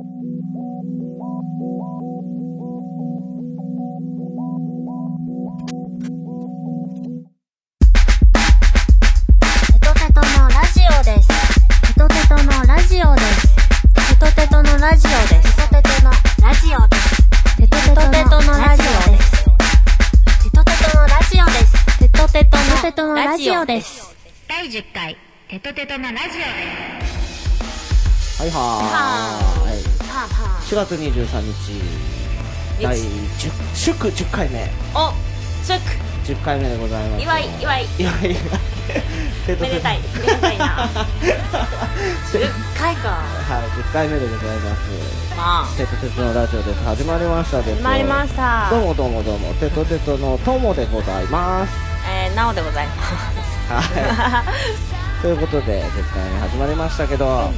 テトテトのラジオです。第10回テトテトのラジオです。はいはーい。はあは4月23日、第10、祝10回目。あ。お、シュッ10回目でございます。祝い祝い祝い めでたいめでたいな 10回か。はい、10回目でございます。まあ。テトテトのラジオです。始まりましたです。始まりました。どうもどうもどうも、テトテトのトモでございます。えー、なおでございます。はい。ということで、10回目始まりましたけど、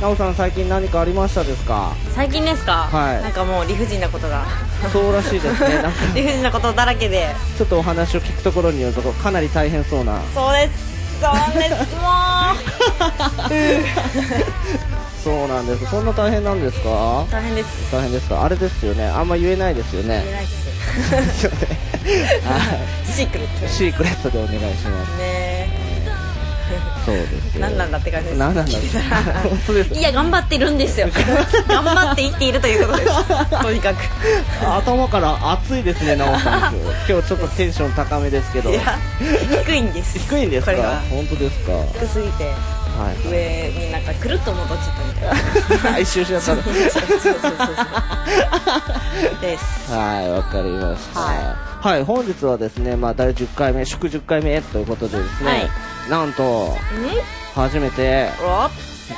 なおさん最近何かありましたですか？最近ですか？はいなんかもう理不尽なことが。そうらしいですね。なんか、理不尽なことだらけで。ちょっとお話を聞くところによると、かなり大変そうな。そうです。そうです、も そうなんです。そんな大変なんですか？う。大変です。大変ですか？あれですよね。あんま言えないですよね。偉いっす。ですシークレット。シークレットでお願いします。ねそうですよ。何なんだって感じです何なんだ？いや、頑張ってるんですよ。頑張って生きているということです。とにかく。頭から熱いですね、なおさん。今日ちょっとテンション高めですけど。いや、低いんです。低いんですか？本当ですか？は低すぎて、い。上になんかくるっと戻っちゃったみたいな。一周しちゃったの。そうそうそうそう。です。はい、わかりました。ははい、本日はですね、まあ、第10回目、祝10回目ということでですね、はいなんと、ん初めてお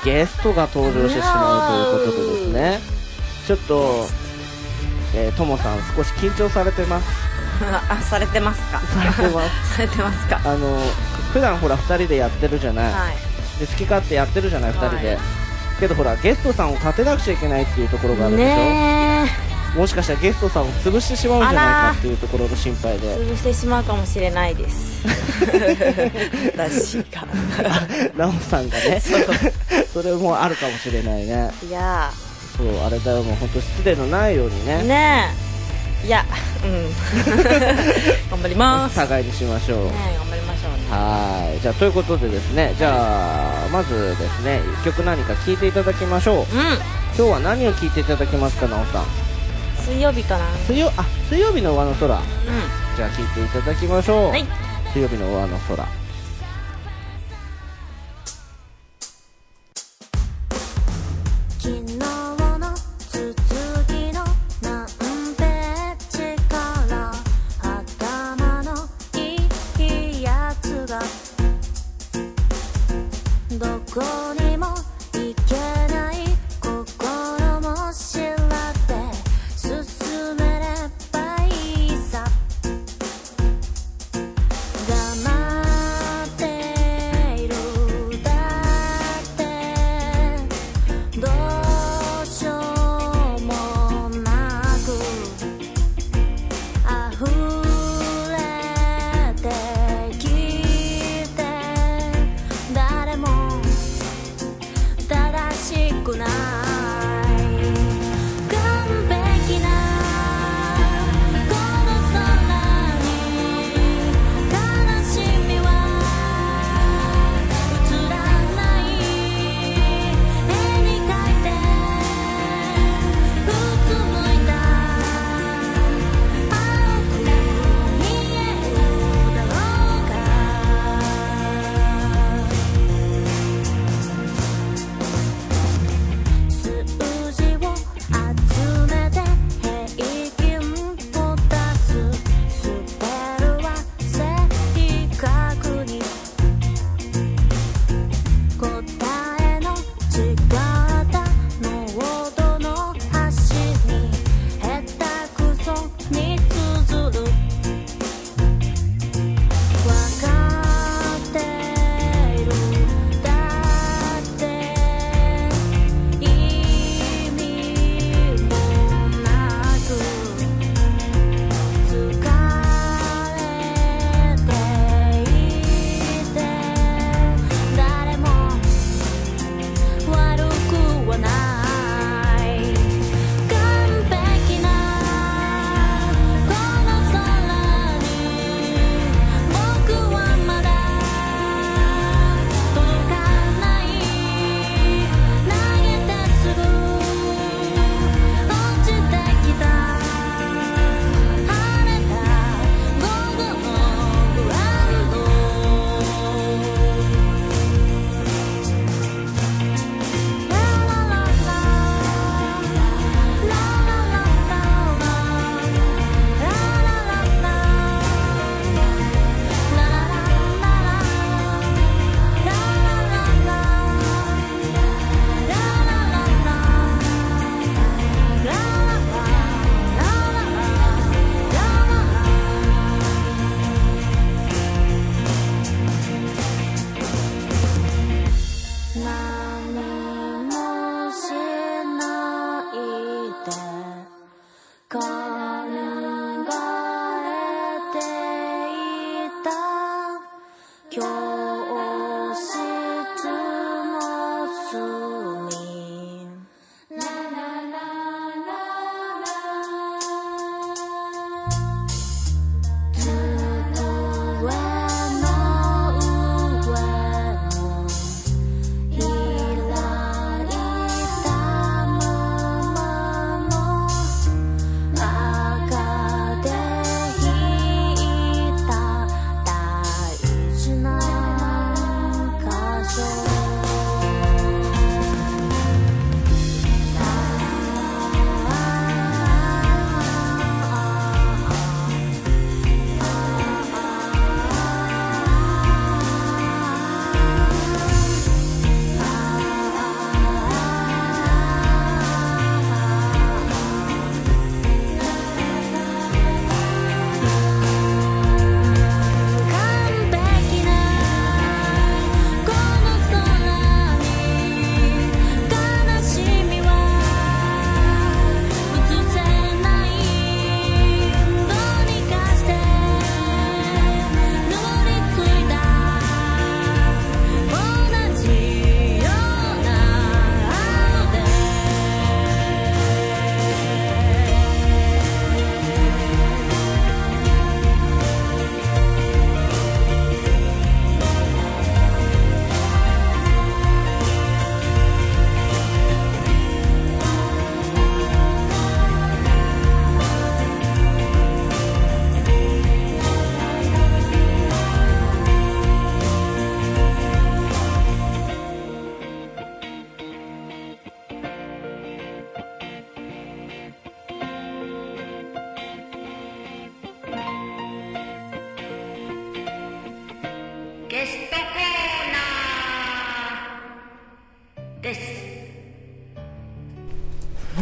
ゲストが登場してしまうということでですね、ちょっと、えー、ともさん少し緊張されてます？あ、されてますか？されてます？されてますか？あの、普段ほら2人でやってるじゃない。はい。で好き勝手やってるじゃない、2人で。はいけどほら、ゲストさんを立てなくちゃいけないっていうところがあるでしょ、ねもしかしたらゲストさんを潰してしまうんじゃないかっていうところの心配え。で。潰してしまうかもしれないです。私が。ナオさんがね、それもあるかもしれないね。いやそう、あれだよ、もう本当失礼のないようにー、ね、ねえ。いや、うん。頑張ります。ね互いにしましょう。え、頑張りましょうね。はい。じゃあ、ということでですね、じゃあ、まずですね、一曲何か聴いていただきましょう。う今日は何を聴いていただけますか、ナオさん。ん。水曜日かな。水曜、あ、水曜日の上の空。うじゃあ聴いていただきましょう。ん。はい。水曜日の上の空。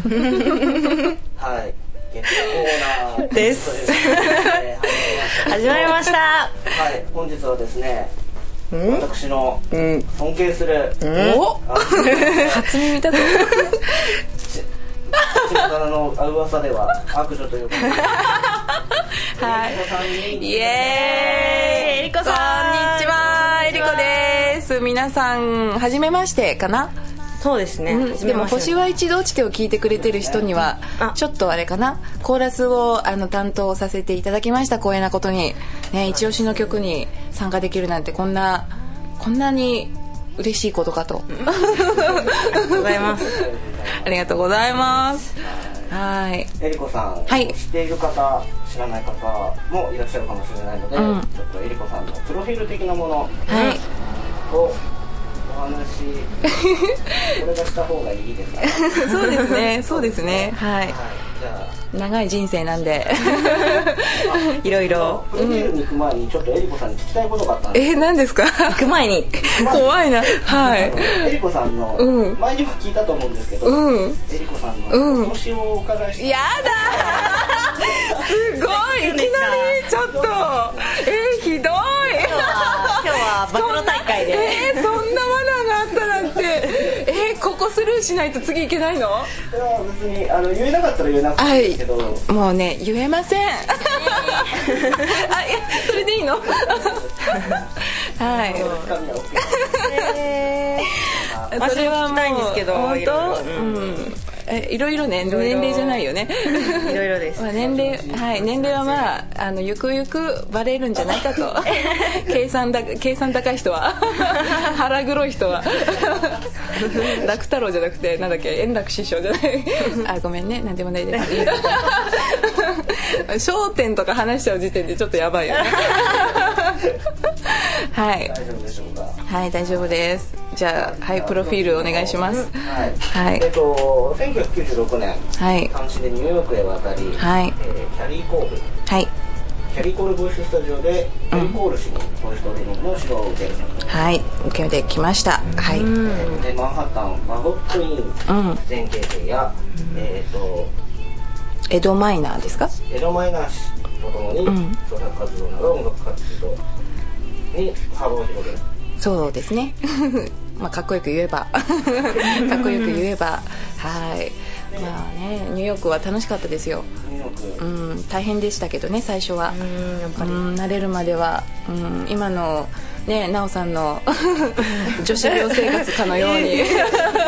はい月コーナーです。始まりました。はい本日はですねうん私のうん。尊敬する初耳だぞち巷の噂では悪女ということではいイエーイえりこさん。こんにちはえりこです。皆さんはじめましてかな？そうですね、うん、でも「星は一度落ちて」を聞いてくれてる人にはあ。ちょっとあれかな？コーラスをあの担当させていただきました光栄なことに、ね、一押しの曲に参加できるなんてこんなこんなに嬉しいことかと。ございます。ありがとうございます。はい。えりこさん、はい。知っている方知らない方もいらっしゃるかもしれないので、うん。ちょっとえりこさんのプロフィール的なものをはいお話 これがした方がいいですか？ね そうですねそうですね。はい。長い人生なんで。いろいろ。プロフィールに行く前にちょっとえりこさんに聞きたいことがあったんですえ何ですか？行く前に。怖いな。はい。えりこさんの、うん。前にも聞いたと思うんですけど、うん。えりこさんうん。のお年をお伺いして、やだすごい。いきなりちょっと。えー、ひどい。今日は暴露大会で。えー、そんなマナーがあったなんてえー、ここスルーしないと次いけないの？いや別にあの言えなかったら言えなくていいですけど、もうね言えません。あいやそれでいいの？はい。それはもう私も聞きたいんですけど本当？うんえいろいろね年齢じゃないよね。いろいろです。まあ、年齢はい年齢はまああのゆくゆくバレるんじゃないかと。計算だ計算高い人は。腹黒い人は。楽太郎じゃなくてなんだっけ円楽師匠じゃない。あごめんね。なんでもないです『笑点』とか話しちゃう時点でちょっとやばいよね。はい。大丈夫でしょうか。はい大丈夫ですじゃあはいプロフィールお願いします。はい、はい。えっと1996年はい。でニューヨークへ渡り、はい。えーキャリーコール。はい。キャリーコールボイススタジオでキャリーコール氏にボイストレーニングの指導を受ける、はい。受けてきました。はい。うん。でマンハッタンバゴットイン全経験や、えっ、と江戸マイナーですか？江戸マイナー氏とともにん。創作活動など音楽活動に幅を広げる。そうですねまあかっこよく言えば。かっこよく言えば。はい。まあねニューヨークは楽しかったですよ。ニューヨーク、うん大変でしたけどね最初は。うんやっぱり。うん慣れるまでは、うん、今のね奈緒さんの 女子寮生活かのように。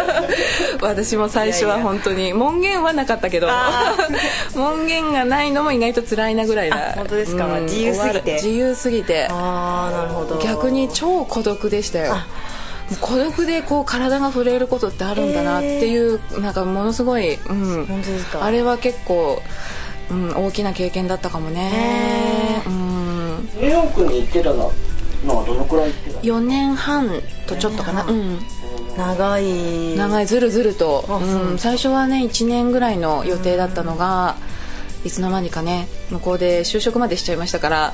私も最初は本当に門限はなかったけど。門限がないのも意外と辛いなぐらいだ。あ本当ですか。自由すぎて。自由すぎて。ああなるほど。逆に超孤独でしたよ孤独でこう体が震えることってあるんだなっていう、なんかものすごい、うん、本当ですか？あれは結構、うん、大きな経験だったかもね、うん、ニューヨークに行ってたののはどのくらい行ってたの？4年半とちょっとかな、うん、長い。長いずるずると、う。うん、最初はね1年ぐらいの予定だったのが、いつの間にかね向こうで就職までしちゃいましたから。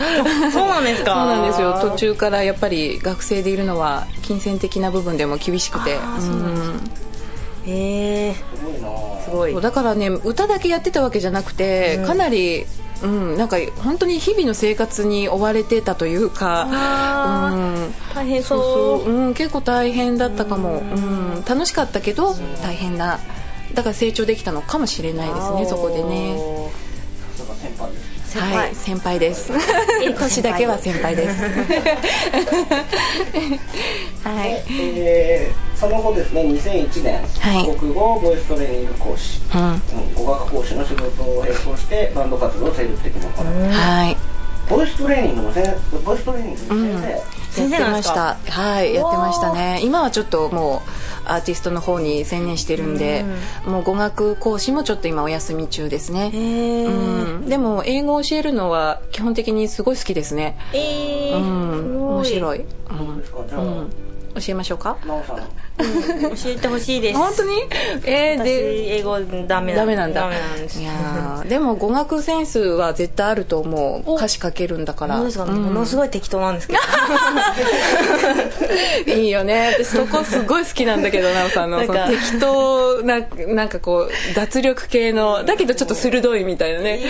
そうなんですか。そうなんですよ。途中からやっぱり学生でいるのは金銭的な部分でも厳しくて。へえすごいだからね歌だけやってたわけじゃなくて、かなりうん、なんか本当に日々の生活に追われてたというか、うん、大変そう。そうそう、うん、結構大変だったかも、うん、楽しかったけど大変なだから成長できたのかもしれないですねそこでね先輩。はい先輩です。年だけは先輩です。はい。えーその後ですね2001年、はい。国語ボイストレーニング講師、うん。うん語学講師の仕事を並行してバンド活動を精力的に行う、はい。ボイストレーニングの先ボイストレーニングの先生、先生やってました。はいやってましたね。今はちょっともうアーティストの方に専念してるんで、もう語学講師もちょっと今お休み中ですね、うん、でも英語を教えるのは基本的にすごい好きですね。えー。うん。面白い、うん。うん、教えましょうか？なおさん。教えてほしいです。本当に？えー、私で英語ダメダメなんだ。ダメなんです。いやーでも語学センスは絶対あると思う。歌詞書けるんだから。そうですか、うん。ものすごい適当なんですけど。いいよね。私そこすごい好きなんだけど奈緒さんの。適当ななんかこう脱力系のだけどちょっと鋭いみたいなね。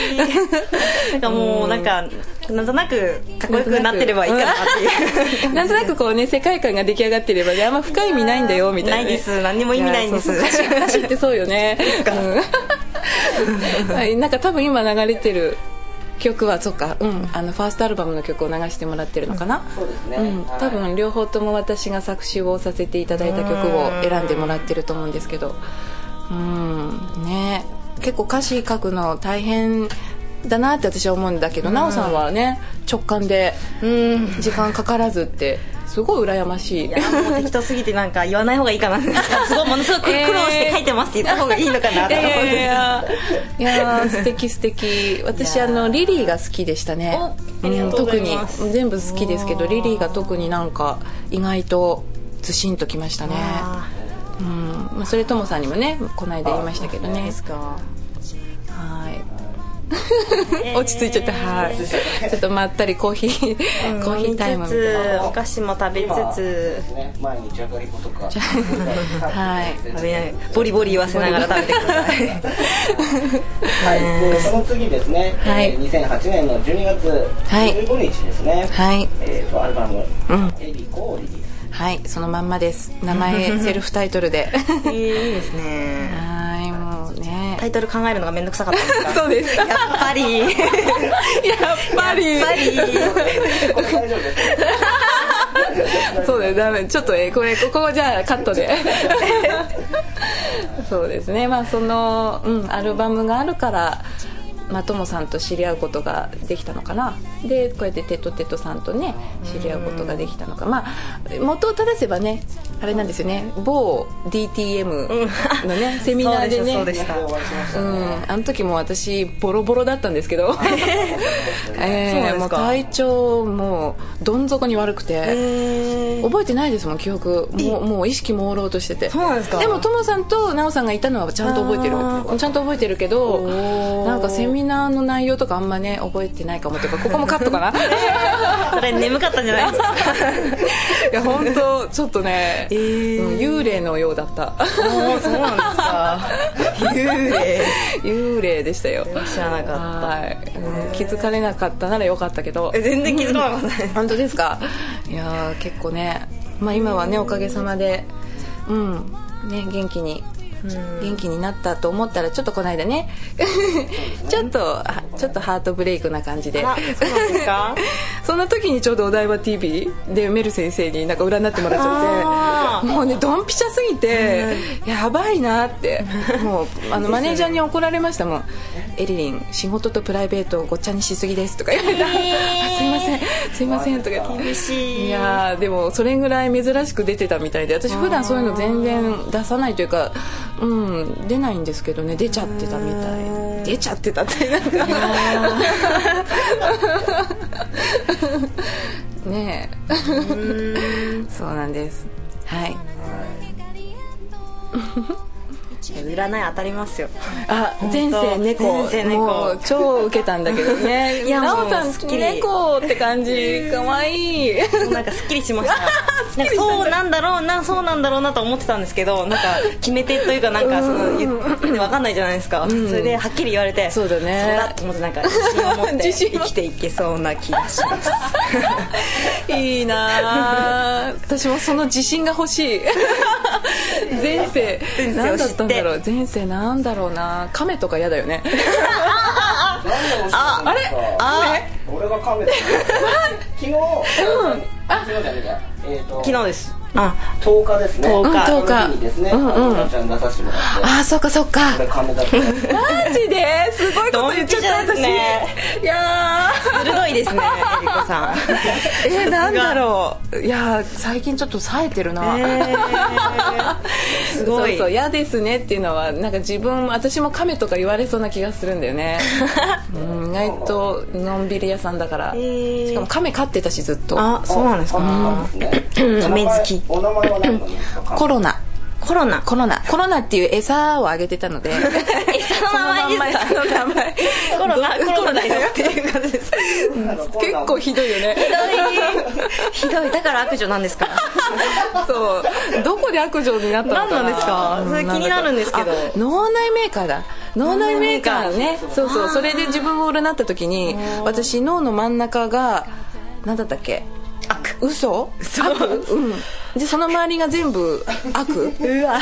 なんかもうなんかなんとなくかっこよくなってればいいかなっていう。なんとなくこうね世界観が出来上がってればねあんま深い意味ないんだよみたいな、ね、ないです。何にも意味ないんです。歌詞ってそうよね。なんか多分今流れてる曲はそっか、うん、あのファーストアルバムの曲を流してもらってるのかな、そうですね。うん、多分両方とも私が作詞をさせていただいた曲を選んでもらってると思うんですけど。うん。ね。結構歌詞書くの大変だなって私は思うんだけど奈緒さんはね直感で時間かからずってすごい羨ましい。いやもう適当すぎてなんか言わない方がいいかな すごいものすごく苦労して書いてますって言った方がいいのかなと思って。いやいや素敵素敵。私あのリリーが好きでしたね。特に全部好きですけどリリーが特になんか意外とずしんときましたね。あうん。まあ、それともさんにもねこの間言いましたけどね。ーですか。はい 落ち着いちゃったはい。ちょっとまったりコーヒーコーヒータイムみたいな。なお菓子も食べつつ。ね、前にじゃがりことか。はい。食べない。ボリボリ言わせながら食べてください。はい、でその次ですね、はい。えー2008年の12月はい。15日ですね、はい。えーとアルバム「うん。エリコ」をリリース。はい。そのまんまです。名前 セルフタイトルで。えーいいですねね。タイトル考えるのがめんどくさかった。んですかそうです。やっぱり。や っやっぱり。ぱりこれ大丈夫ですそうだよダメ。ちょっとえこれここじゃあカットで。そうですね。まあその、うん、アルバムがあるからまあ、ともさんと知り合うことができたのかな。でこうやってテトテトさんとね知り合うことができたのか。まあ元を正せばねあれなんですよね。某 DTM のね、セミナーでね。そうん、あの時も私ボロボロだったんですけど。体調もうどん底に悪くて、え覚えてないですもん記憶。もうもう意識朦朧としてて。そうなんですか。でもともさんと奈緒さんがいたのはちゃんと覚えてる。あちゃんと覚えてるけどー。なんかセミナーの内容とかあんまね覚えてないかもとか。ここもカットかな？それ眠かったんじゃないですか。いや本当ちょっとね、えー。うん幽霊のようだった。そうなんですか。幽霊。幽霊でしたよ。知らなかった。はい、うん気づかれなかったならよかったけど。え全然気づかなかったです本当ですか？いやー結構ね。まあ今はねおかげさまで。うん。ね元気に元気になったと思ったらちょっとこの間ね。ちょっとあちょっとハートブレイクな感じで。あそんですか？そんな時にちょうどお台場 TV でメル先生になんか占ってもらっちゃって。もうねドンピシャすぎてやばいなって。もうあのマネージャーに怒られましたもん「エリリン仕事とプライベートをごっちゃにしすぎです」とか言われた「あすいません。すいません」とか言って。厳しい。いやーでもそれぐらい珍しく出てたみたいで。私普段そういうの全然出さないというかうん出ないんですけどね。出ちゃってたみたい。出ちゃってたってなんか。ねえ。そうなんです。はい占い当たりますよ。あ前世猫。前世猫。もう超ウケたんだけどね。いや奈緒さんすっきり。猫って感じ。かわい。いなんか すっきりしました。なんかそうなんだろうなそうなんだろうなと思ってたんですけどなんか決め手というかなんかその分かんないじゃないですか、それではっきり言われてそうだね。そうだと思ってなんか自信を持って 生きていけそうな気がします。いいなあ私もその自信が欲しい。前世。前世を何だったんだろう。知前世なんだろうな。亀とか嫌だよね。ああれあ俺が亀だ昨日、うん昨日じゃねえかえー、昨日ですあ10日ですね。10日。その日にですね、うんうん。ちゃん出させてもらって。あーそっかそっか。これカメだった。マジで？すごいこと言っちゃった私ね。いや鋭いですねえりこさん。ー えー、なんだろう。いやー最近ちょっと冴えてるな、すごいそうそう嫌ですねっていうのはなんか自分私も亀とか言われそうな気がするんだよね、うん、意外とのんびり屋さんだから、ー。しかも亀飼ってたしずっと。あそうなんですか。ね。亀好きお名前は何なんですか？コロナ。コロナ。コロナ。コロナっていう餌をあげてたので。餌の名前ですか？その名前。コロナ。どコロナだよっていう感じです。結構ひどいよね。ひどい。ひどい。だから悪女なんですか？そう。どこで悪女になったのかな？何なんですか？うそれ気になるんですけど。あ脳内メーカーだ。脳内メーカーね。そうそう。それで自分を占った時に私脳の真ん中が何だったっけ？悪。嘘。悪？うんでその周りが全部悪？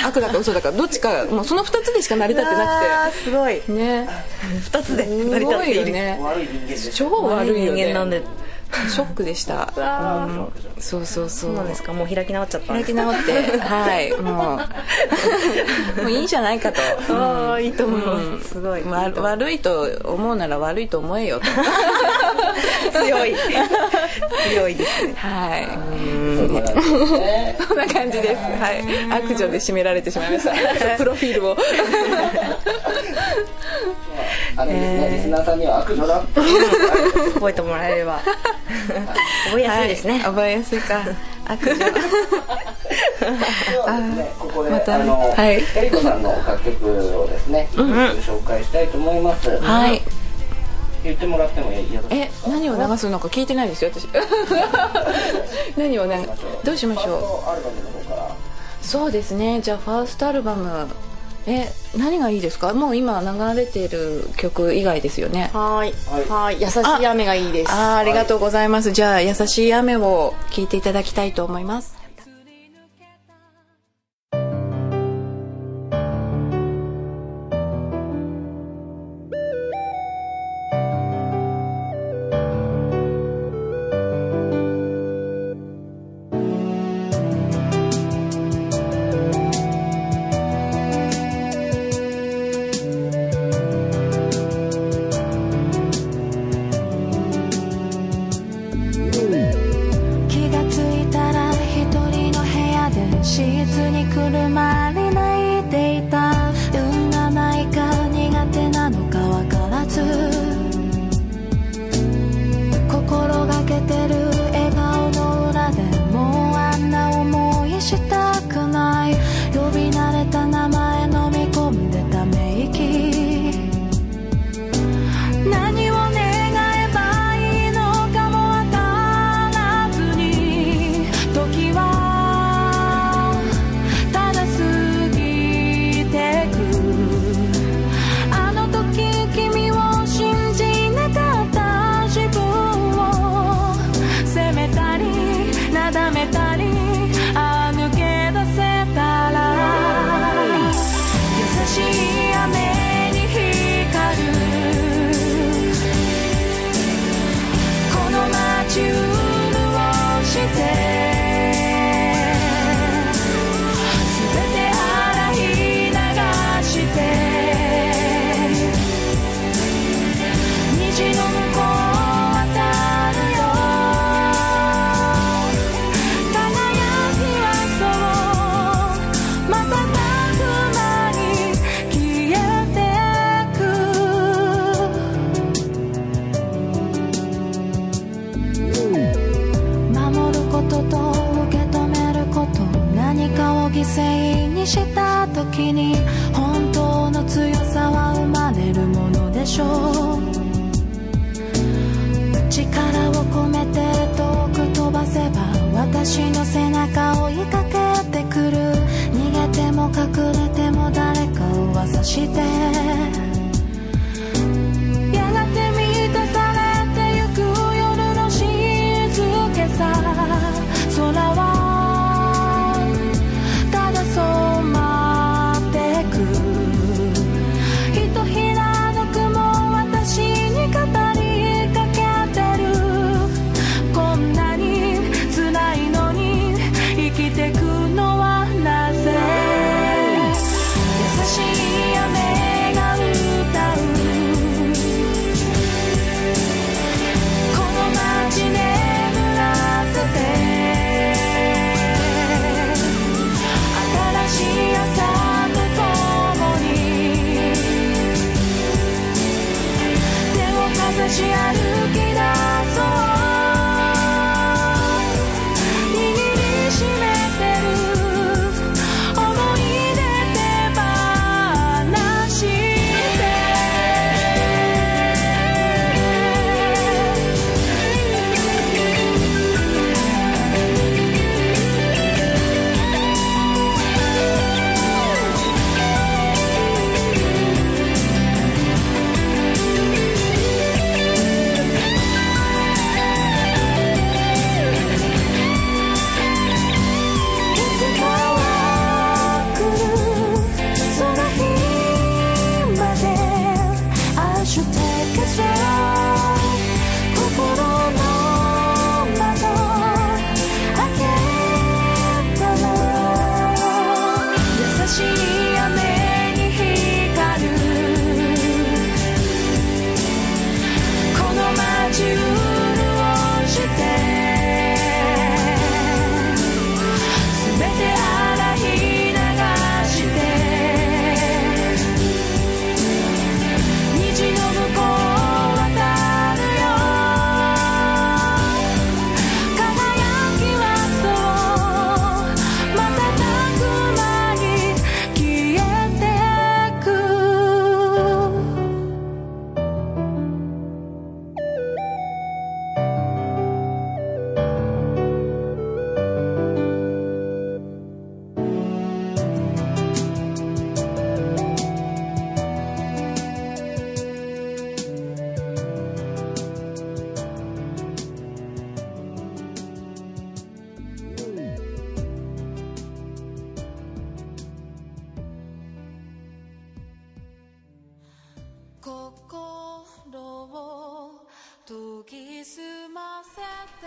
悪だか嘘だかどっちかもうその2つでしか成り立ってあなーすごい。くてね。二つで成すごり立っている。いよね。悪い人間です超悪いよね。人間なんでショックでした、うん、そうそうそう。そうなんですか？もう開き直っちゃった。ん開き直ってはいもう。もういいんじゃないかと。ああいいと思いうん。ますすごいわ悪いと思うなら悪いと思えよと。強い。強いですね。はい。そんな感じです。はい。悪女で締められてしまいました。プロフィールをあれですね、リスナーさんには悪女だって覚えてもらえれば。覚えやすいですね、は覚えやすいか。悪女ではですね、ここで、またあの、はい。エリコさんの楽曲をですね、紹介したいと思います。はい。言ってもらってもいいえ何を流すのか聞いてないですよ私。何をねどうしましょう。そうですね。じゃあファーストアルバムえ何がいいですか？もう今流れている曲以外ですよね。はーい。はい。優しい雨がいいです。あーありがとうございます、じゃあ優しい雨を聴いていただきたいと思います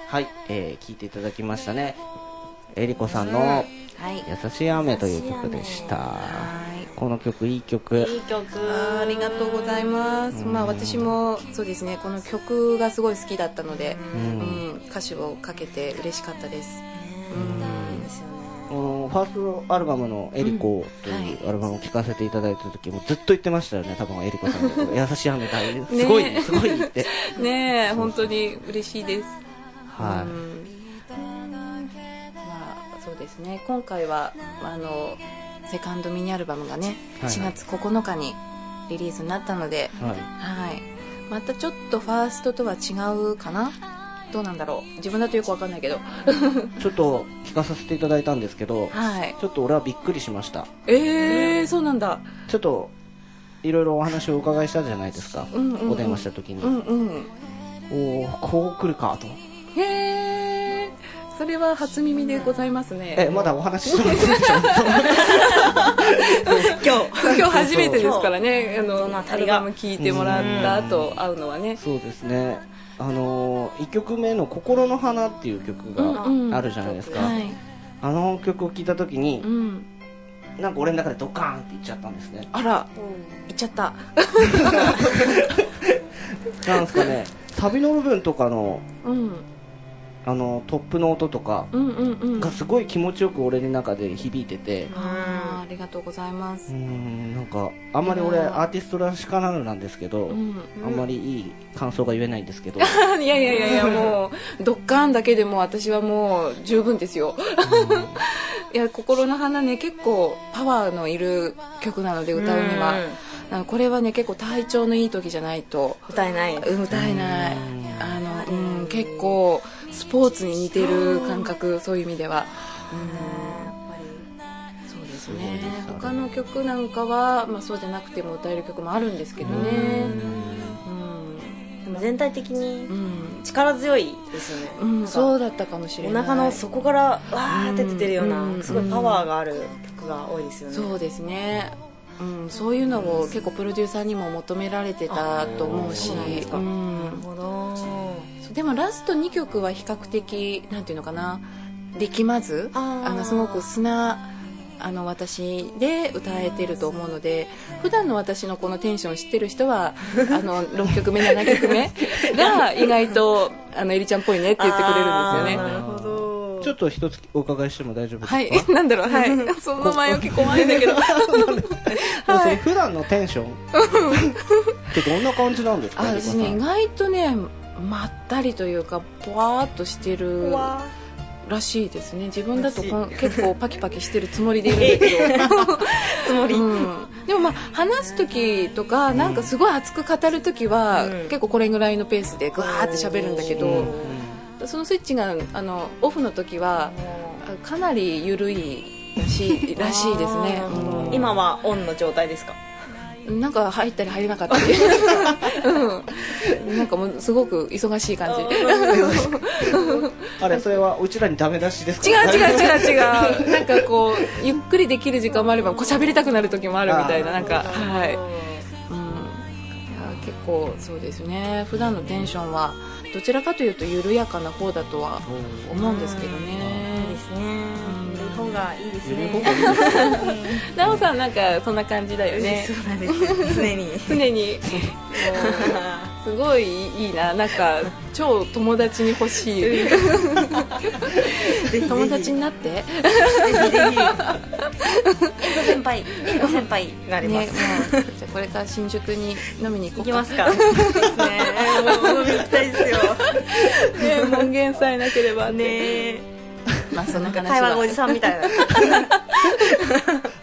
はい、えー、聞いていただきましたね。えりこさんのはい。優しい雨という曲でした。はい。この曲、いい曲。いい曲。ありがとうございます、まあ私もそうですねこの曲がすごい好きだったので、うん歌詞をかけて嬉しかったです、ファーストアルバムのエリコというアルバムを聴かせていただいた時もずっと言ってましたよね、多分エリコさんで。優しい雨だ。すごい、ねすごいって。ねえ本当に嬉しいですはうんまあそうですね今回はあのセカンドミニアルバムがねはい4月9日にリリースになったので、い。はい。はい、またちょっとファーストとは違うかなどうなんだろう。自分だとよくわかんないけど。ちょっと聞かさせていただいたんですけど、はい。ちょっと俺はびっくりしました。えー、そうなんだ。ちょっと、いろいろお話をお伺いしたじゃないですか。うんうんうん。お電話した時に。うんうん。おおこう来るかと。へえそれは初耳でございますね。え、まだお話ししてもらってないでしょ 今日。今日初めてですからね。あどのアルバム聴いてもらった後会うのはね。そうですね。あのー、1曲目の「心の花」っていう曲うんうん。があるじゃないですか、はい。あの曲を聴いた時にう、ん。なんか俺の中でドカーンっていっちゃったんですね。あら。行っちゃった。なんですかね。サビの部分とかのうんあのトップの音とかうんうんうん。がすごい気持ちよく俺の中で響いてて。あーありがとうございます。うーんなんかあんまり俺アーティストらしからぬなんですけど、うん。あんまりいい感想が言えないんですけど。いやいやいやいやもうドッカーンだけでも私はもう十分ですよ。いや心の花ね結構パワーのいる曲なので歌うには。これはね結構体調のいい時じゃないと歌えないうん歌えない。あの、うん、結構スポーツに似てる感覚そういう意味では。そうですね。他の曲なんかは、まあ、そうじゃなくても歌える曲もあるんですけどね。でも全体的にうん、力強いですよね、うん。そうだったかもしれおない。腹の底からわーって出てるような、うん。すごいパワーがある曲が多いですよね、そうですね、うん、そういうのを結構プロデューサーにも求められてたと思うし。うん。なるほどでもラスト2曲は比較的なんていうのかな力まずあのすごく素あの私で歌えてると思うので普段の私のこのテンションを知ってる人は あの6曲目7曲目が意外とあのエリちゃんっぽいねって言ってくれるんですよね。あーなるほど。ちょっと一つお伺いしても大丈夫ですか？はい。なんだろう。はい。その前置き怖いんだけど。でもそれ普段のテンションってどんな感じなんですか？ね意外とねまったりというかぽわーっとしてるわらしいですね。自分だとこん結構パキパキしてるつもりでいる。んだけどつもり、うん、でもまあ話す時とかなんかすごい熱く語る時は、うん。結構これぐらいのペースでグワーって喋るんだけど、そのスイッチがあのオフの時はあかなり緩いらしいらしいですね、うん。今はオンの状態ですか？なんか入ったり入れなかったり、うん、なんかもうすごく忙しい感じ。あれそれはうちらにダメ出しですか？違う違う違う違う。なんかこうゆっくりできる時間もあればこう喋りたくなる時もあるみたいな。なんかはい、うん、いや結構そうですね。普段のテンションはどちらかというと緩やかな方だとは思うんですけどいいねですねがいいですね。ほがいい奈緒さんなんかそんな感じだよね。そうなんです常に。常に。すごいいいな。なんか超友達に欲しい。友達になって？ぜひぜひ。先輩先輩がありまね、す、じゃあこれから新宿に飲みに行こうか。行きますか。ですね。もう飲み行きたいですよ。ね門限さえなければね。ねまあそんな話会おじさんみたいな。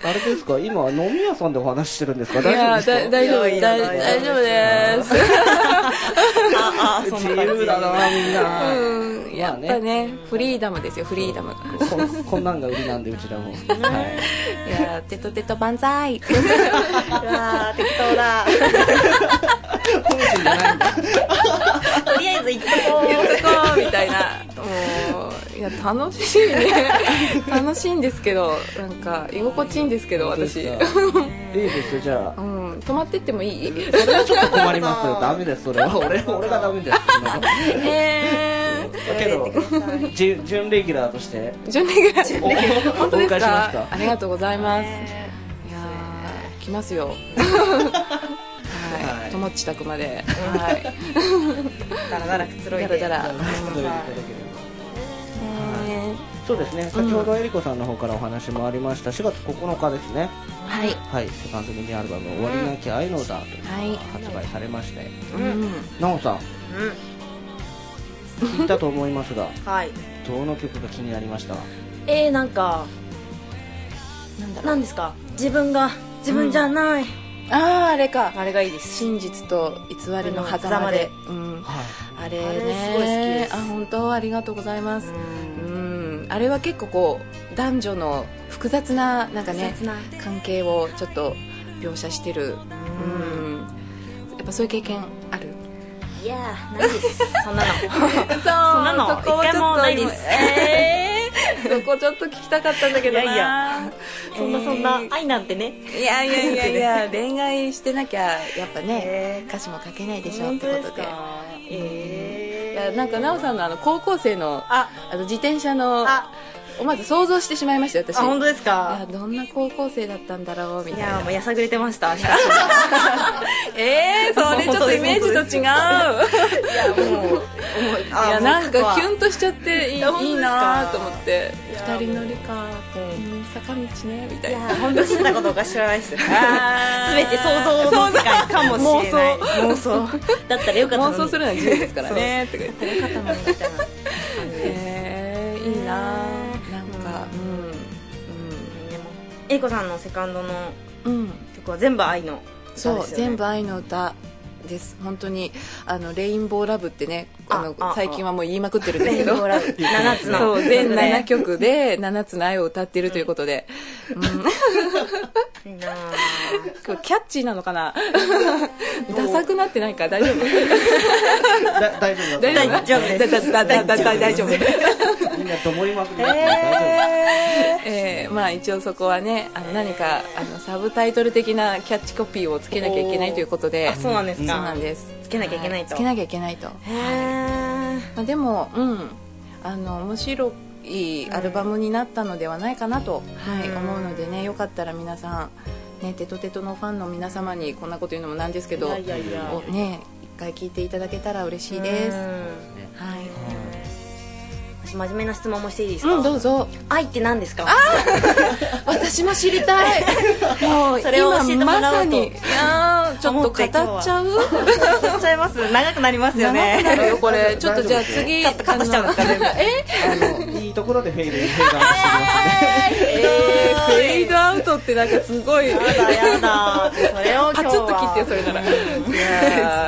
あれですか？今飲み屋さんでお話ししてるんですか？大丈夫ですか？だ大丈夫大大丈大丈夫です。ああそん自由だなみんな、うんやっぱねフリーダムですよフリーダムこん こんなんが売りなんでうちらも、はい。い。やテトテト万歳。うわー適当だ。本心じゃないんだとりあえず行っとこ言っとこうみたいな。もういや楽しいね 楽しいんですけどなんか居心地いいんですけど私。いいですよじゃあ。うん泊まってってもいい？それはちょっと困りますよ。ダメですそれは。俺俺がダメです。えだけど準準レギュラーとして。ー、準レギュラー。お本当ですか？かありがとうございます。いやー来ますよ。はい、ともっち宅まで。はい。だらだらくつろいで。だらだらそうですね。先ほどえりこさんの方からお話もありました。4月9日ですね。はい。はい。セカンドミニアルバム「終わりなきゃ愛のだ」というのがはい。発売されまして。うん。なおさん。聞いたと思いますが はい。どの曲が気になりました？えー、なんかなんだろう何ですか？自分が自分じゃない、あああれか。あれがいいです。真実と偽りの狭間で、うん、はい。あれね。あれすごい好きです。あ本当？ありがとうございます。うんあれは結構こう男女の複雑ななんかね関係をちょっと描写してる。うん。やっぱそういう経験ある？いやーないです。そんなの。そうそなの。そこはちょっとないです。えー、そこちょっと聞きたかったんだけどな。いやそんなそんな、愛なんてね。いやいやいやいや。恋愛してなきゃやっぱね歌詞も書けないでしょってことで。えいやなんか奈緒さんのあの高校生のあ。あの自転車のあ。をまず想像してしまいましたよ私。あ本当ですいかやどんな高校生だったんだろうみいたいな。やもうやさぐれてました。明 日 えー、それちょっとイメージと違う。いやもういやなんかキュンとしちゃっていいいいなと思って。や二人乗りか、うんうん坂道ねみたいな。いや本当知ったかどうか知らないです。あ ー全て想像の世界かもしれない。妄妄想だったらよかったのに妄想するのは自由ですからね。とか言ってよかったのにみたいなえー、いいななん。かでもえいこさんのセカンドのうん。うん、うん曲は全部愛の歌ですよそうね全部愛の歌です。本当にあのレインボーラブってねあのああ。最近はもう言いまくってるんですけど。ンボーラブ。7つの。全曲で7曲で7つの愛を歌っているということで、うん、いいなこれキャッチーなのかな？ダサくなってないか？大丈夫？だ大丈夫だ大大丈夫？大丈夫みんなどもりまくりです。えーまあ一応そこはねあの何かあのサブタイトル的なキャッチコピーをつけなきゃいけないということで。あそうなんですか。そうなんです。つけなきゃいけないと。はつけなきゃいけないと。へえまあ、でも、うん、あの面白いアルバムになったのではないかなと、はい。うん思うのでねよかったら皆さん、ね、テトテトのファンの皆様にこんなこと言うのもなんですけどいやいやいや。おね一回聞いていただけたら嬉しいです、はい、私真面目な質問もしていいですか、うん、どうぞ。愛って何ですか？私も知りたい。もうそれを教えても今まらおうと。さに。いやーちょっと語っちゃう？やっちゃいます。長くなりますよ長くなねるよこれ。ちょっとじゃあ次カットカットしちゃうんですかね。え？いいところでフェイドアウトしてきますね。えー、フェードアウトってなんかすごい。やだやだそれを今パ日ツッと切ってよそれなら。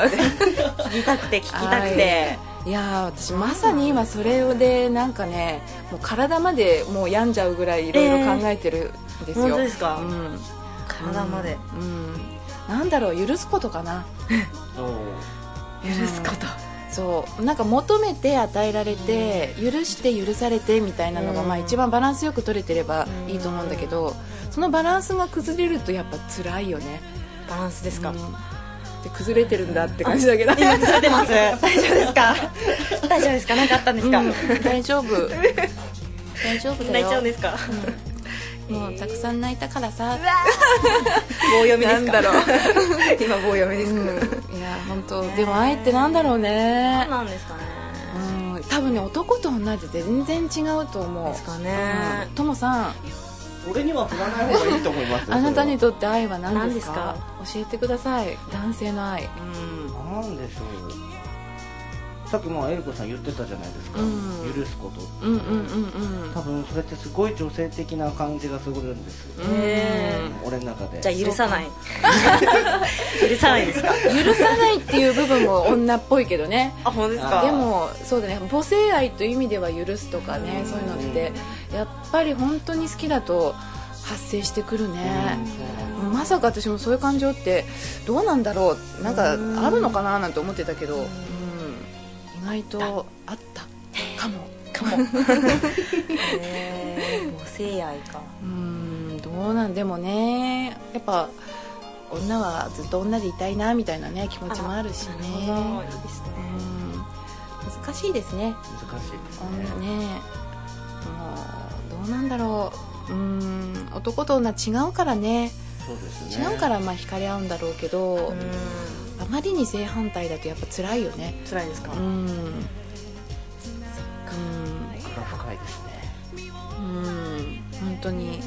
聞きたくて聞きたくて。いやー私まさに今それでなんかねもう体までもう病んじゃうぐらいいろいろ考えてるんですよ、本当ですか？うん、体まで。うん、なんだろう許すことかな？許すこと。そう。なんか求めて与えられて許して許されてみたいなのが、うん。まあ、一番バランスよく取れてればいいと思うんだけどそのバランスが崩れるとやっぱ辛いよね。バランスですか、うんで崩れてるんだって感じだけど。今崩れてます。大丈夫ですか？大丈夫ですか？何かあったんですか、うん。大丈夫。大丈夫だよ。泣いちゃうんですか？もうたくさん泣いたからさ。棒読みですか？なんだろう。今棒読みですうん。か、いや本当。でも愛ってなんだろうね。何なんですかね。うん。多分ね男と女で全然違うと思う。ですかね。うん。ともさん俺には振らない方がいいと思いますよ あなたにそとって愛は何ですか？何教えてください。男性の愛。れはなんでしょうさっきもエリコさん言ってたじゃないですか、うん。許すことうんうんうん多分それってすごい女性的な感じがするんです俺の中で。じゃあ許さない。許さないです。か。許さないっていう部分も女っぽいけどね。あ本当ですか？でもそうだね。母性愛という意味では許すとかねそういうのってやっぱり本当に好きだと発生してくるね、まさか私もそういう感情ってどうなんだろう。なんかあるのかななんて思ってたけど、うん、意外とあった。かも。かも。母性愛か。うんどうなんでもねやっぱ女はずっと女でいたいなみたいなね気持ちもあるしね。いいですね。うん。難しいですね。難しいです女ね。ね。もうどうなんだろう。うん男と女違うからね。そうですね。違うからまあ惹かれ合うんだろうけど、うんあまりに正反対だとやっぱ辛いよね。辛いですか？うん。うん奥が深いですね。うん。本当に。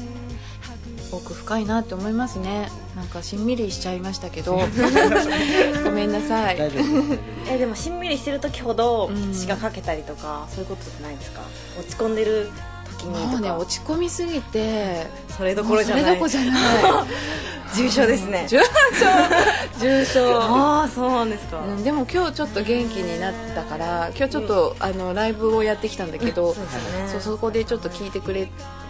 奥深いなって思いますね。なんかしんみりしちゃいましたけど。ごめんなさい。大丈夫。えでもしんみりしてる時ほどうん。血がかけたりとか、そういうことってないですか？落ち込んでる時にもうねとか、落ち込みすぎてそれどころじゃない。重症ですね。重症。重症。ああそうなんですか、うんでも今日ちょっと元気になったから今日ちょっと、あのライブをやってきたんだけど、そうですよね。そうそこでちょっと聞いてくれ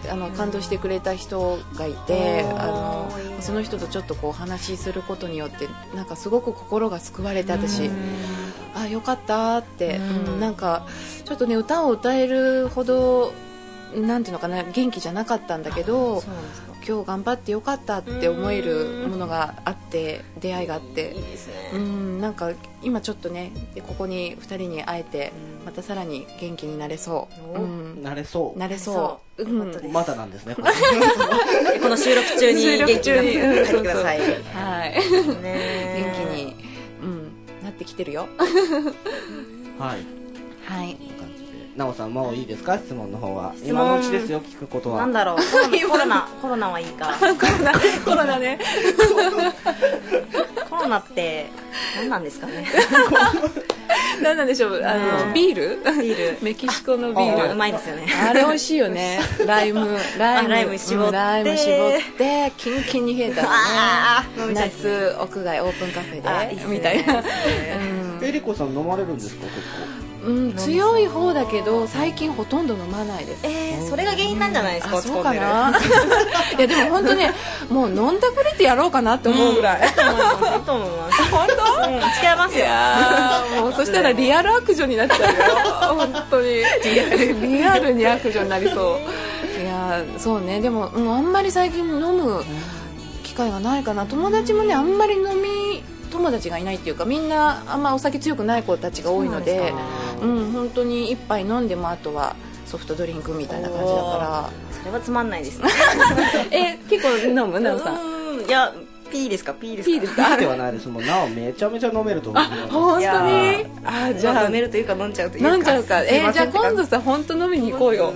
あの感動してくれた人がいて、うんあのその人とちょっとこうお話しすることによってなんかすごく心が救われて私。あよかったって、うん。うんなんかちょっとね歌を歌えるほどなんていうのかな元気じゃなかったんだけど今日頑張ってよかったって思えるものがあって出会いがあって。いいですね、うんなんか今ちょっとねでここに2人に会えてまたさらに元気になれそう、おうん、なれそう。なれそう。う。よかったですまだなんですねこ この収録中に元気に。なって中に帰ってください。はい。ね元気に、うん、なってきてるよ。はい。はいなおさんもういいですか？質問の方は。問。今のうちですよ聞くことは。なんだろう。コロナ コロナはいいか。コロナね。コロナって何なんですかね？何なんでしょう？あの、ねビール？ビール。メキシコのビあール。うまいですよね。あれ美味しいよね。ライムライム。あライム絞って。うんライム絞ってキンキンに冷えた。あーらね。夏屋外オープンカフェで。みたいな、えりこさん飲まれるんですか？結うんうん、強い方だけど最近ほとんど飲まないです。えー、それが原因なんじゃないですかあそうかな。いやでも本当ねもう飲んだくれてやろうかなって思うぐらい、いいと思います。本当？うん違いますよ。もうそしたらリアル悪女になっちゃうよ。本当に。リアルに悪女になりそう。いやーそうね。でも、うん、あんまり最近飲む機会がないかな。友達もねあんまり飲み友達がいないっていうかみんなあんまお酒強くない子たちが多いのでうん本当に一杯飲んでもあとはソフトドリンクみたいな感じだかそれはつまんないですね。ら え結構飲む？なおさん。うんいや P ですか？P ですか？P です構かではないです。もうなおめちゃめちゃ飲めると思う。本当に？いやーあじゃあ飲めるというか飲んじゃうというか。飲んじゃうか。えじゃあ今度さ本当飲みに行こうよ。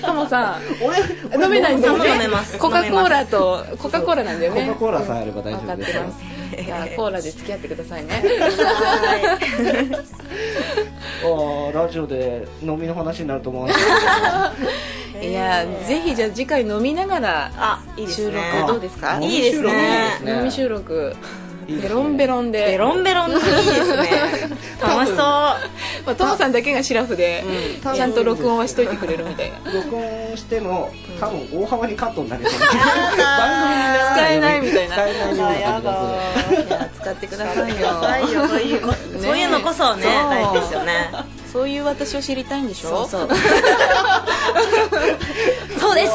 トモさん。俺飲めないんだよね。飲めます。コカ・コーラとコカ・コーラなんだよね。コカ・コーラさえあれば大丈夫ですよ。ってますじゃあ コーラで付き合ってくださいね。あーラジオで飲みの話になると思わなかったいやぜひじゃあ次回飲みながらあいいです収ね録どうですか？いいですね飲み収録いいですねベロンベロンで。ベロンベロンでいいですね。楽しそう。まあ、トモさんだけがシラフで、うん。ちゃんと録音はしといてくれるみたいな。録音しても多分大幅にカットになりそう。な 番組使えないみたいな。使えないような感じがするいや使ってくださいよ。はいよそういうこそういうのこそねそう。大事ですよね。そういう私を知りたいんでしょ？そうそう。です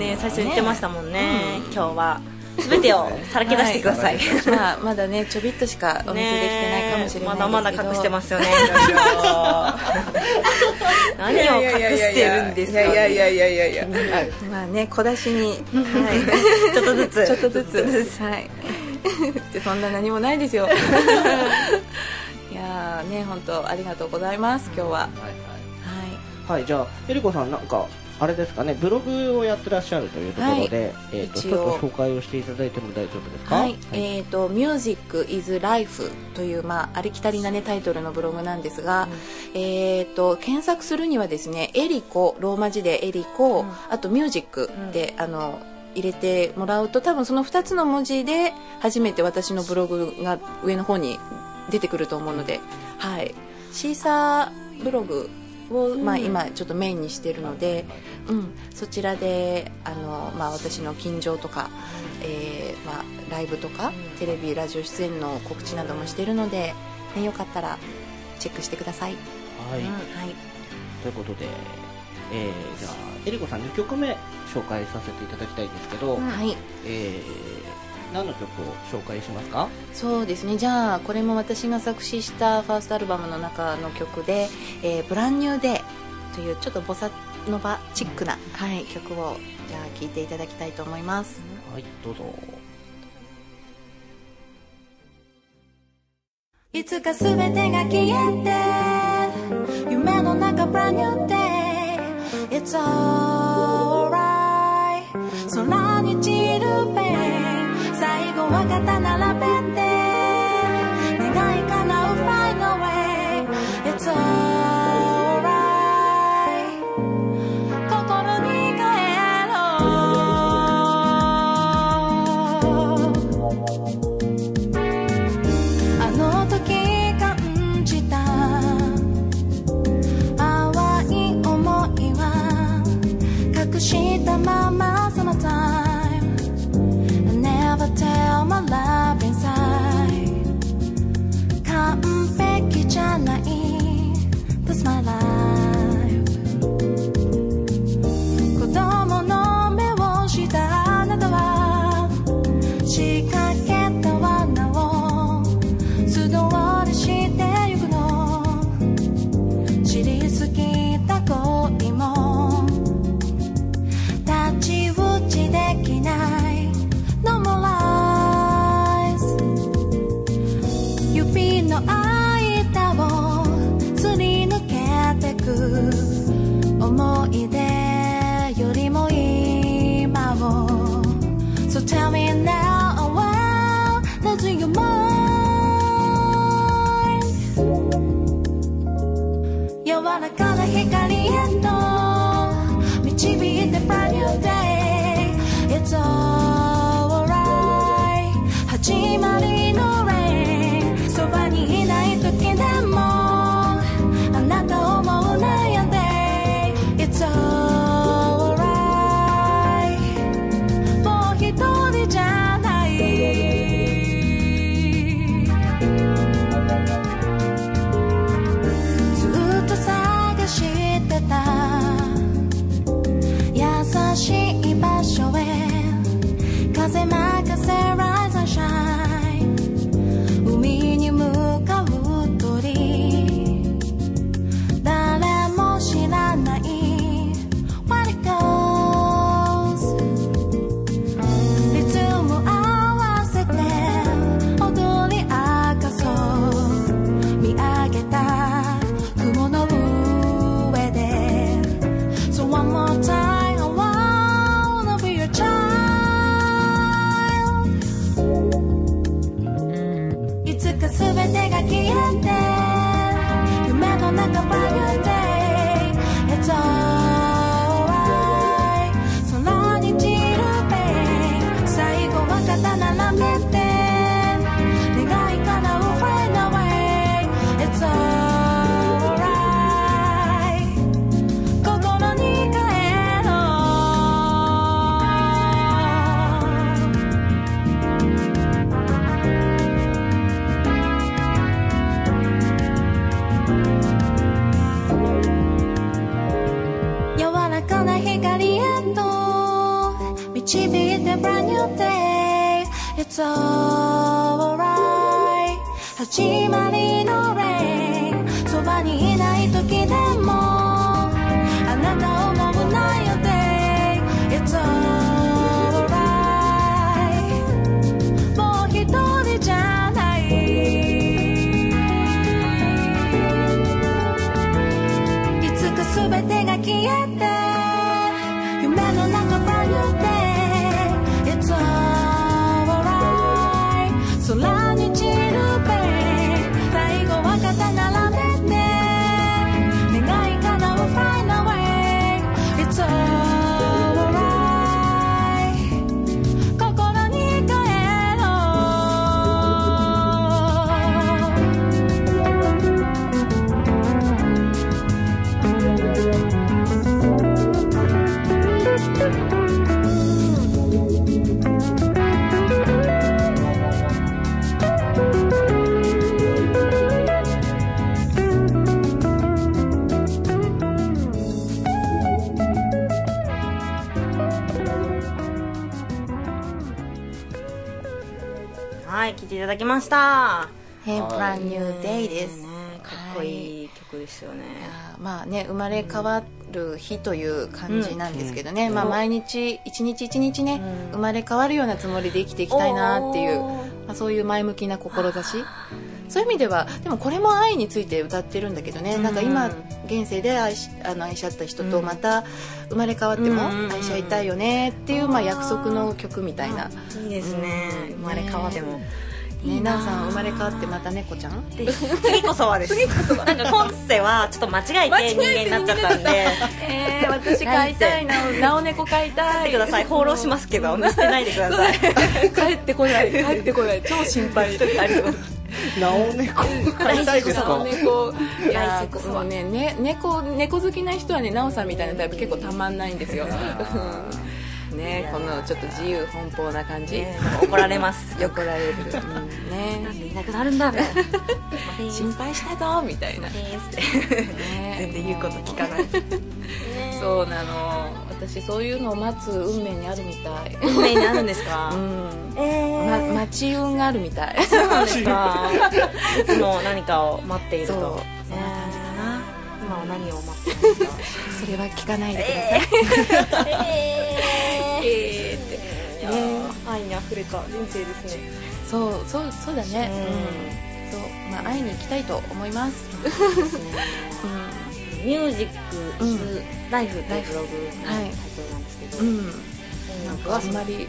ね最初言ってましたもんね今日は。全てをさらけ出してください、はまあ、まだねちょびっとしかお見せできてないかもしれないですけど、まだまだ隠してますよね 何を隠してるんですか。いやいやいやいやいやまあね小出しに、ちょっとずつ。ちょっとずつ。はい。でそんな何もないですよ。いやーね本当ありがとうございます今日は。はいははい、はい、じゃあえりこさんなんかあれですかねブログをやってらっしゃるというところで、えっ、と一応。ちょっと紹介をしていただいても大丈夫ですか？はい、えっ、と「Music is Life」という、まあ、ありきたりな、ね、タイトルのブログなんですが、えっ、と検索するにはですね「エリコ」ローマ字で「エリコ」あと「ミュージックで」あの入れてもらうと多分その2つの文字で初めて私のブログが上の方に出てくると思うので、はい、シーサーブログを、まあ、今ちょっとメインにしてるので、うん、そちらであの、まあ、私の近所とか、えーまあ、ライブとかテレビラジオ出演の告知などもしてるので、ね、よかったらチェックしてください。はい、うん、はい。ということで、えー、じゃあえりこさん2曲目紹介させていただきたいんですけど、はい。えー何の曲を紹介しますか？そうですね。じゃあこれも私が作詞したファーストアルバムの中の曲で「えー、ブランニューデー」というちょっとボサノバチックな、はい、曲をじゃあ聴いていただきたいと思います、はいどうぞ。いつか全てが消えて夢の中ブランニューデー It's alright 空に散るべ katana la pente. 聴いていただきました「Hey Brand New Day」です。ねかっこい。い曲ですよね、まあね生まれ変わる日という感じなんですけどね、まあ、毎日一日一日ね、生まれ変わるようなつもりで生きていきたいなっていう、まあ、そういう前向きな志そういう意味ではでもこれも愛について歌ってるんだけどね、なんか今現世で愛しあの愛し合った人とまた生まれ変わっても愛し合いたいよねっていう、まあ、約束の曲みたいな。いいですね。生まれ変わっても。ね、なおさん生まれ変わってまた猫ちゃん？で次こそはです。次こそなんか今世はちょっと間違えて人間になっちゃったんで。えー、私飼いたいな。なお猫飼いたい。てください。放浪しますけど見捨てないでください。帰ってこない。帰ってこない。超心配 なお猫飼いたいですか？なお猫。いやそ。うね。ね猫猫好きな人はねなおさんみたいなタイプ結構たまんないんですよ。ねこのちょっと自由奔放な感じ、怒られます。怒られる、うんね。いなくなるんだみたいな心配したぞみたいな、ね、全然言うこと聞かない。そうなの私そういうのを待つ運命にあるみたい。運命にあるんですか？うん。えま、待ち運があるみたい。そうなんですか？いつも何かを待っていると。そう。そんな感じかな？今は何を待ってるんですか？それは聞かないでください、えー。って。いやー愛に溢れた人生ですね。そうそうそうだね。うん。そう。まあ会いに行きたいと思いますミュージックイズライフっていうブログのタイトルなんですけど、うん、うん、なんかあんまり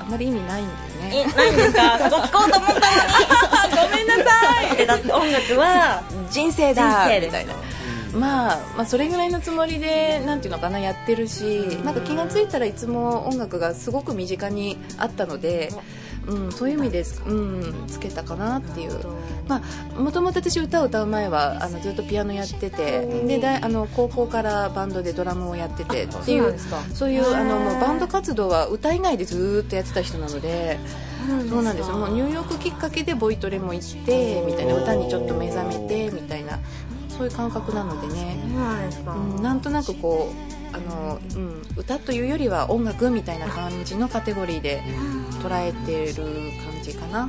あんまり意味ないんだよね。えないんですか？そこ聞こうと思ったの？に ごめんなさい。だって音楽は人生だ人生みたいな。まあ、まあそれぐらいのつもりでなんていうのかなやってるし、なんか気がついたらいつも音楽がすごく身近にあったので、うん、そういう意味で、うん、つけたかなっていう、まあ、もともと私歌を歌う前はあのずっとピアノやっててであの高校からバンドでドラムをやっててっていうそういうあのもうバンド活動は歌以外でずーっとやってた人なので。そうなんですよ。もうニューヨークきっかけでボイトレも行ってみたいな歌にちょっと目覚めてみたいなそういう感覚なのでね、うん、なんとなくこうあの、うん、歌というよりは音楽みたいな感じのカテゴリーで捉えてる感じかな、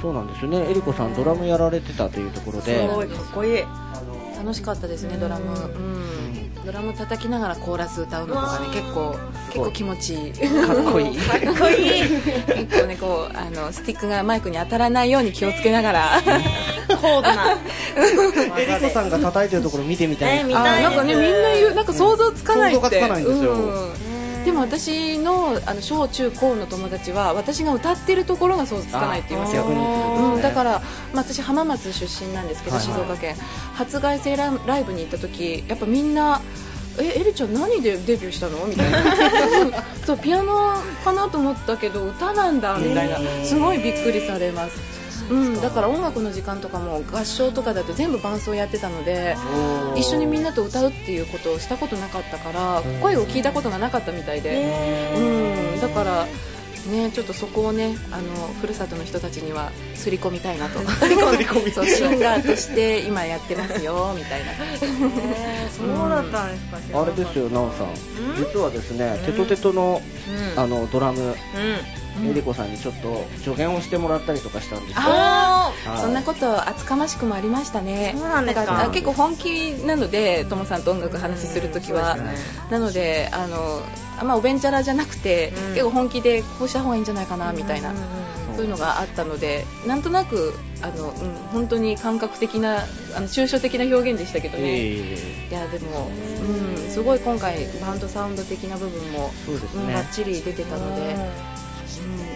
そうなんですよね。えりこさんドラムやられてたというところで。すごいかっこいい。楽しかったですねドラム、うん、ドラム叩きながらコーラス歌うのとかね結構結構気持ちいい。かっこいい。かっこいい。結構ねこうあのスティックがマイクに当たらないように気をつけながら。高度な。えりこさんが叩いてるところ見てみたいえー見あたいです。なんかねみんな言うなんか想像つかないって。想像がつかないんですよ。うんでも私のあの小中高の友達は私が歌ってるところが想像つかないって言いますよ。うん、だから、まあ、私浜松出身なんですけど、はいはい。静岡県。初凱旋ライライブに行った時やっぱみんなえエリちゃん何でデビューしたのみたいな。そうピアノかなと思ったけど歌なんだ。みたいな。すごいびっくりされますうん、だから音楽の時間とかも合唱とかだと全部伴奏やってたので一緒にみんなと歌うっていうことをしたことなかったから声を聞いたことがなかったみたいで、うん、だからねちょっとそこをねあのふるさとの人たちにはすり込みたいなと。そうシンガーとして今やってますよみたいなそうだ。ったんですか。知らあれですよなおさん。実はですねテトテトのあのドラム。うんえりこさんにちょっと助言をしてもらったりとかしたんですよ。あはい。そんなこと厚かましくもありましたね。そうなんですか。結構本気なのでともさんと音楽話するときは、なのであのあんまおべんちゃらじゃなくて、うん。結構本気でこうした方がいいんじゃないかなみたいな、そういうのがあったのでなんとなくあの、うん、本当に感覚的なあの抽象的な表現でしたけどね、えいやでも、うん、すごい今回バンドサウンド的な部分もそうですうん、ねバッチリ出てたので、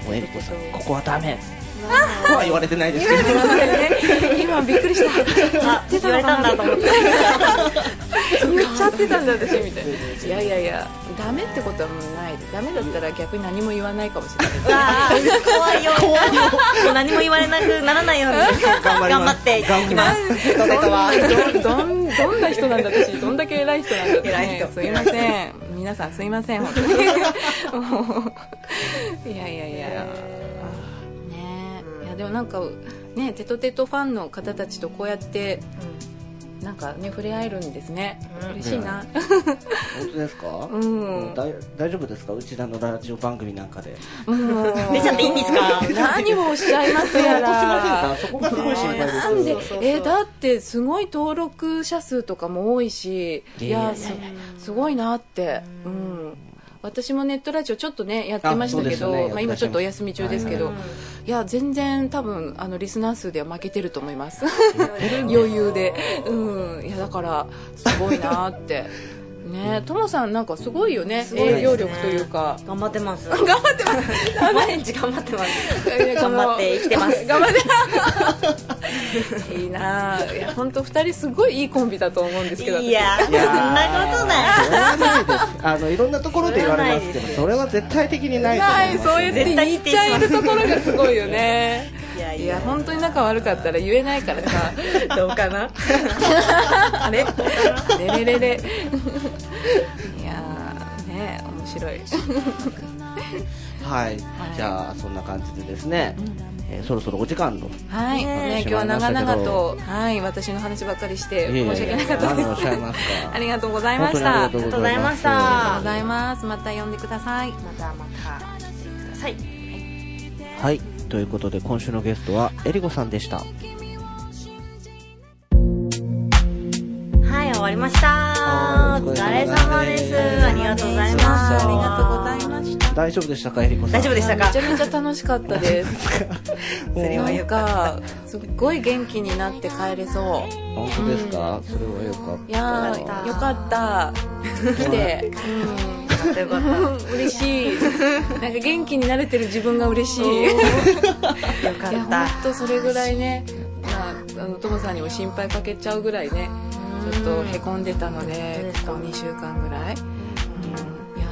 もうえりこさんここはダメ。とは言われてないですけど。うん、今びっくりした。あ言われたんだと思って。言っちゃってたんだ私みたいないやいやいやダメってことはもうないダメだったら逆に何も言わないかもしれない。怖いよ。もう何も言われなくならないように頑張っていきます。どんどんな人なんだ私どんだけ偉い人なんだって、ね、偉い人。すいません。皆さんすいません。本当に。いやいやいやでもなんかねテトテトファンの方たちとこうやってなんかね触れ合えるんですね、嬉しいな、本当ですか？うん。大大丈夫ですか？うちらのラジオ番組なんかで。出ちゃっていいんですか？何をおっしゃいますやら。すいませんか？そこがすごい心配です。なんでえだってすごい登録者数とかも多いしいやすすごいなって。うん私もネットラジオちょっとねやってましたけど、ね。まあ、今ちょっとお休み中ですけど、はい。いや全然多分あのリスナー数では負けてると思います。余裕で。うん。いやだからすごいなってねともさんなんかすごいよねね。営業力というか。頑張ってます。頑張ってます。毎日頑張ってます。頑張って生きてます。頑張って。いいなあいや本当二人すごいいいコンビだと思うんですけどいやそんなことない。あのいろんなところで言われますけどそれは絶対的にないと思ないいますそうやって言っちゃえるところがすごいよねいや本当に仲悪かったら言えないからさ。どうかな？あれレレレレいやーね面白 い。はい、じゃあそんな感じでですね、えーそろそろお時間のはい、ね、今日は長々と、はい、私の話ばっかりして申し訳なかったです。ありがとうございました ありがとうございました。ありがとうございましたありがとうございます。また呼んでください。またまたください。はいということで今週のゲストはえりこさんでした。はい終わりました。はいお疲れ様です。ありがとうございます。ありがとうございました。大丈夫でしたかえりこさん？大丈夫でしたか？めちゃめちゃ楽しかったです。それはよかかすっごい元気になって帰れそう。本当ですか、それはよかっいやーよかった。来て、ったよかっうん、嬉しい。なんか元気になれてる自分が嬉しい。よかやった。本当それぐらいね。まああのトモさんにも心配かけちゃうぐらいねちょっとへこんでたのでここ2週間ぐらい、うん、いや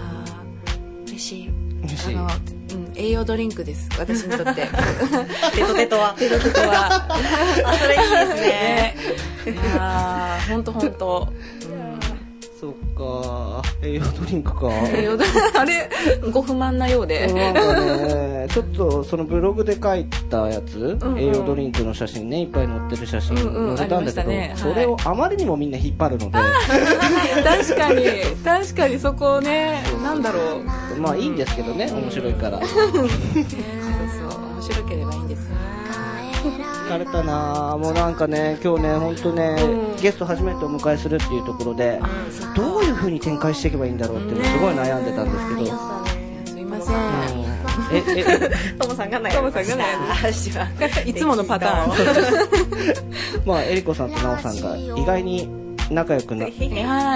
ー嬉しい。嬉しい。あの、うん、栄養ドリンクです。私にとって。テトテトは。テロテトは。あそれいいですね。ね。いやー本当本当そっか。栄養ドリンクか。あれご不満なようで。なんかね、ちょっとそのブログで書いたやつ、んうん。栄養ドリンクの写真ね、いっぱい載ってる写真うんうん載せたんだけど、ありましたね。それをあまりにもみんな引っ張るので、確かに確かにそこねなんだろう。まあいいんですけどね、面白いから。そうそう面白ければ疲れたなぁもうなんかね、今日ね、本当ね、うん。ゲスト初めてお迎えするっていうところで、どういう風に展開していけばいいんだろうっていうのすごい悩んでたんですけど、すいません。え、え、トモさんが悩みましたい。つものパターン。を まあ、えりこさんとなおさんが意外に仲良くな、は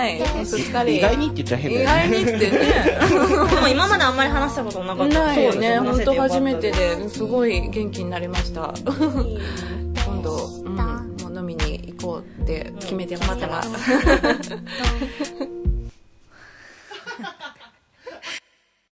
い。すっかり意外にって言っちゃ変だ意よね。外にってね でも今まであんまり話したことなかった。ないよね。本当初めてですごい元気になりました。今度、うん、もう飲みに行こうって決めてます。から